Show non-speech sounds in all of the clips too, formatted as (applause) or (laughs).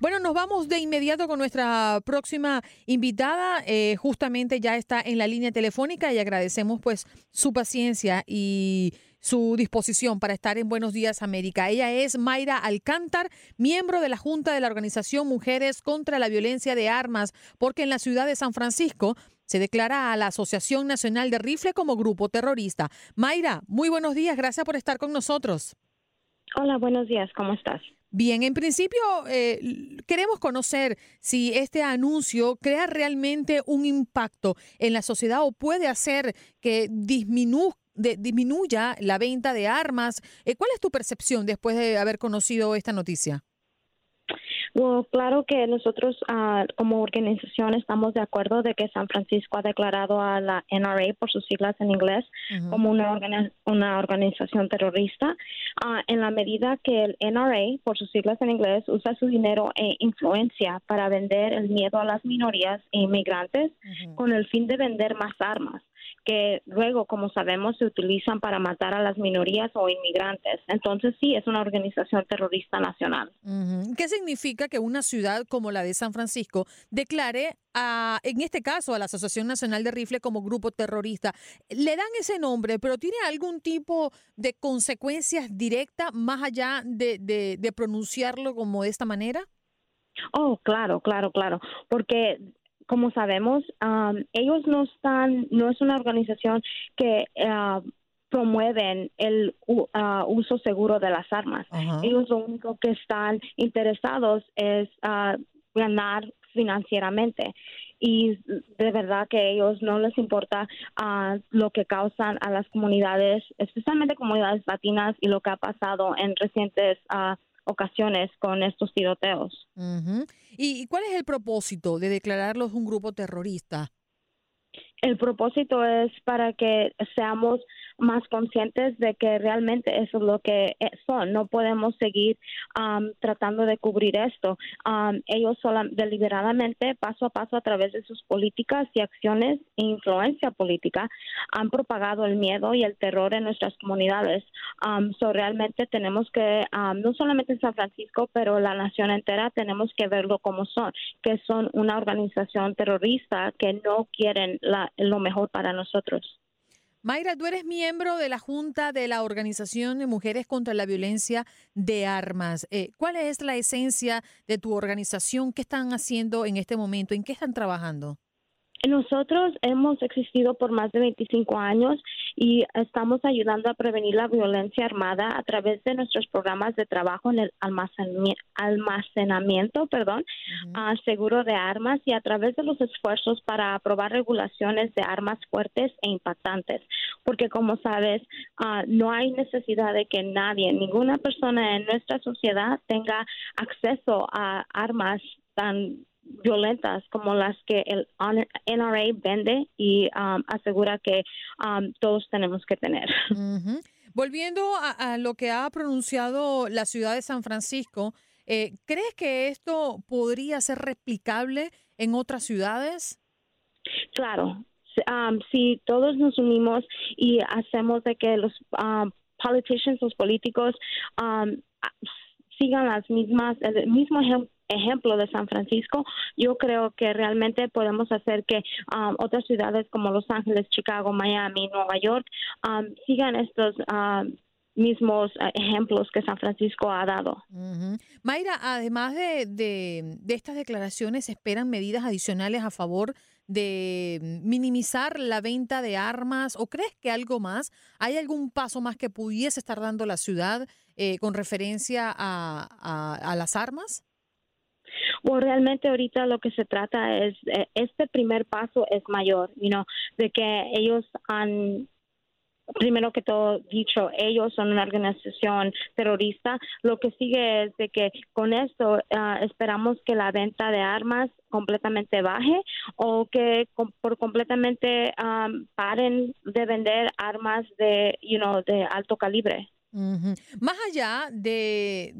Bueno, nos vamos de inmediato con nuestra próxima invitada. Eh, justamente ya está en la línea telefónica y agradecemos pues su paciencia y su disposición para estar en Buenos Días América. Ella es Mayra Alcántar, miembro de la Junta de la organización Mujeres contra la Violencia de Armas, porque en la ciudad de San Francisco se declara a la Asociación Nacional de Rifle como grupo terrorista. Mayra, muy buenos días, gracias por estar con nosotros. Hola, buenos días, ¿cómo estás? Bien, en principio eh, queremos conocer si este anuncio crea realmente un impacto en la sociedad o puede hacer que disminuya disminuya la venta de armas. Eh, ¿Cuál es tu percepción después de haber conocido esta noticia? Bueno, claro que nosotros ah, como organización estamos de acuerdo de que San Francisco ha declarado a la NRA por sus siglas en inglés como una, una organización terrorista. Ah, en la medida que el NRA por sus siglas en inglés usa su dinero e influencia para vender el miedo a las minorías e inmigrantes con el fin de vender más armas que luego, como sabemos, se utilizan para matar a las minorías o inmigrantes. Entonces, sí, es una organización terrorista nacional. ¿Qué significa que una ciudad como la de San Francisco declare, a, en este caso, a la Asociación Nacional de Rifle como grupo terrorista? Le dan ese nombre, pero ¿tiene algún tipo de consecuencias directas más allá de, de pronunciarlo como de esta manera? Oh, claro, claro, claro, porque como sabemos, ellos no están, no es una organización que uh, promueven el uh, uso seguro de las armas. Ellos lo único que están interesados es uh, ganar financieramente y de verdad que a ellos no les importa lo que causan a las comunidades, especialmente comunidades latinas y lo que ha pasado en recientes ocasiones con estos tiroteos. ¿Y cuál es el propósito de declararlos un grupo terrorista? El propósito es para que seamos más conscientes de que realmente eso es lo que eh, son. No podemos seguir tratando de cubrir esto. ellos deliberadamente, paso a paso, a través de sus políticas y acciones e influencia política, han propagado el miedo y el terror en nuestras comunidades. so realmente tenemos que, no solamente en San Francisco, pero la nación entera, tenemos que verlo como son, que son una organización terrorista que no quieren lo mejor para nosotros. Mayra, tú eres miembro de la Junta de la Organización de Mujeres contra la Violencia de Armas. Eh, ¿Cuál es la esencia de tu organización? ¿Qué están haciendo en este momento? ¿En qué están trabajando? Nosotros hemos existido por más de 25 años y estamos ayudando a prevenir la violencia armada a través de nuestros programas de trabajo en el almacenamiento, perdón, seguro de armas y a través de los esfuerzos para aprobar regulaciones de armas fuertes e impactantes. Porque como sabes, ah, no hay necesidad de que nadie, ninguna persona en nuestra sociedad tenga acceso a armas tan violentas como las que el NRA vende y um, asegura que um, todos tenemos que tener. (laughs) Volviendo a, lo que ha pronunciado la ciudad de San Francisco, eh, ¿crees que esto podría ser replicable en otras ciudades? Claro, um, si todos nos unimos y hacemos de que los um, politicians, los políticos, um, sigan las mismas, el mismo ejemplo de San Francisco, yo creo que realmente podemos hacer que um, otras ciudades como Los Ángeles, Chicago, Miami, Nueva York um, sigan estos um, mismos uh, ejemplos que San Francisco ha dado. Mayra, además de, estas declaraciones, ¿esperan medidas adicionales a favor de minimizar la venta de armas o crees que algo más? ¿Hay algún paso más que pudiese estar dando la ciudad eh, con referencia a, las armas? Bueno, realmente ahorita lo que se trata es, eh, este primer paso es mayor, you know, de que ellos han primero que todo dicho, ellos son una organización terrorista. Lo que sigue es de que con esto uh, esperamos que la venta de armas completamente baje o que por completamente um, paren de vender armas de, you know, de alto calibre. Más allá de,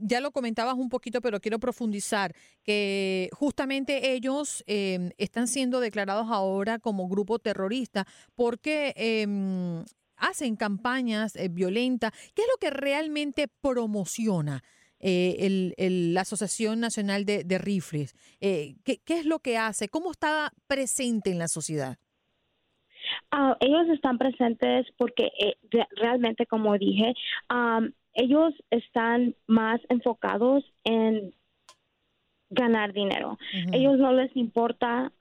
ya lo comentabas un poquito, pero quiero profundizar, que justamente ellos em, están siendo declarados ahora como grupo terrorista porque em, hacen campañas eh, violentas. ¿Qué es lo que realmente promociona? Eh, la Asociación Nacional de, Rifles. Eh, ¿qué, ¿Qué es lo que hace? ¿Cómo está presente en la sociedad? Ah, ellos están presentes porque eh, realmente, como dije, ellos están más enfocados en ganar dinero. Ellos no les importa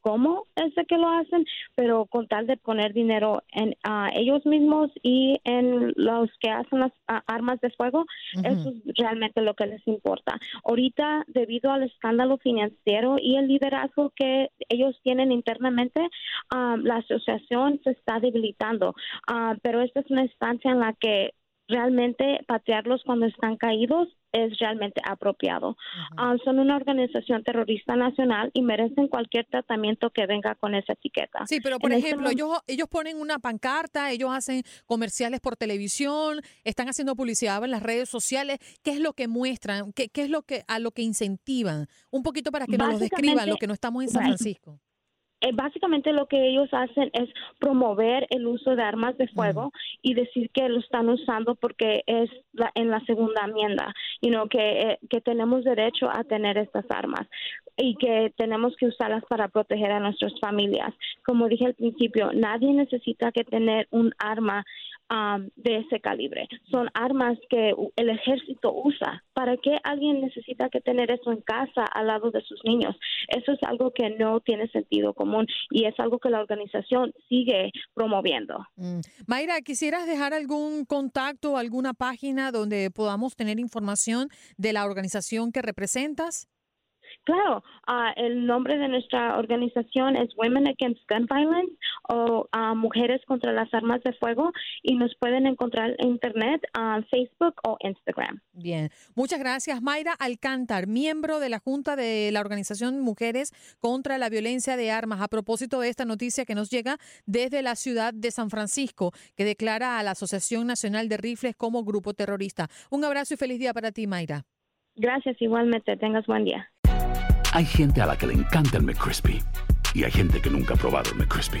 cómo es de que lo hacen, pero con tal de poner dinero en ellos mismos y en los que hacen las armas de fuego, eso es realmente lo que les importa. Ahorita, debido al escándalo financiero y el liderazgo que ellos tienen internamente, la asociación se está debilitando. pero esta es una instancia en la que realmente patearlos cuando están caídos es realmente apropiado. Ah, son una organización terrorista nacional y merecen cualquier tratamiento que venga con esa etiqueta. Sí, pero por este ejemplo, ellos, ellos ponen una pancarta, ellos hacen comerciales por televisión, están haciendo publicidad en las redes sociales. ¿Qué es lo que muestran? ¿Qué, qué es lo que a lo que incentivan? Un poquito para que nos lo describan, lo que no estamos en San Francisco. Eh, básicamente lo que ellos hacen es promover el uso de armas de fuego y decir que lo están usando porque es la, en la segunda enmienda, you know, que, eh, que tenemos derecho a tener estas armas y que tenemos que usarlas para proteger a nuestras familias. Como dije al principio, nadie necesita que tener un arma de ese calibre. Son armas que el ejército usa. ¿Para qué alguien necesita que tener eso en casa al lado de sus niños? Eso es algo que no tiene sentido común y es algo que la organización sigue promoviendo. Mm. Mayra, ¿quisieras dejar algún contacto, alguna página donde podamos tener información de la organización que representas? Claro, uh, el nombre de nuestra organización es Women Against Gun Violence o uh, Mujeres contra las Armas de Fuego y nos pueden encontrar en Internet, uh, Facebook o Instagram. Bien, muchas gracias Mayra Alcántar, miembro de la Junta de la Organización Mujeres contra la Violencia de Armas. A propósito de esta noticia que nos llega desde la ciudad de San Francisco, que declara a la Asociación Nacional de Rifles como grupo terrorista. Un abrazo y feliz día para ti, Mayra. Gracias, igualmente. Tengas buen día. Hay gente a la que le encanta el McCrispy y hay gente que nunca ha probado el McCrispy.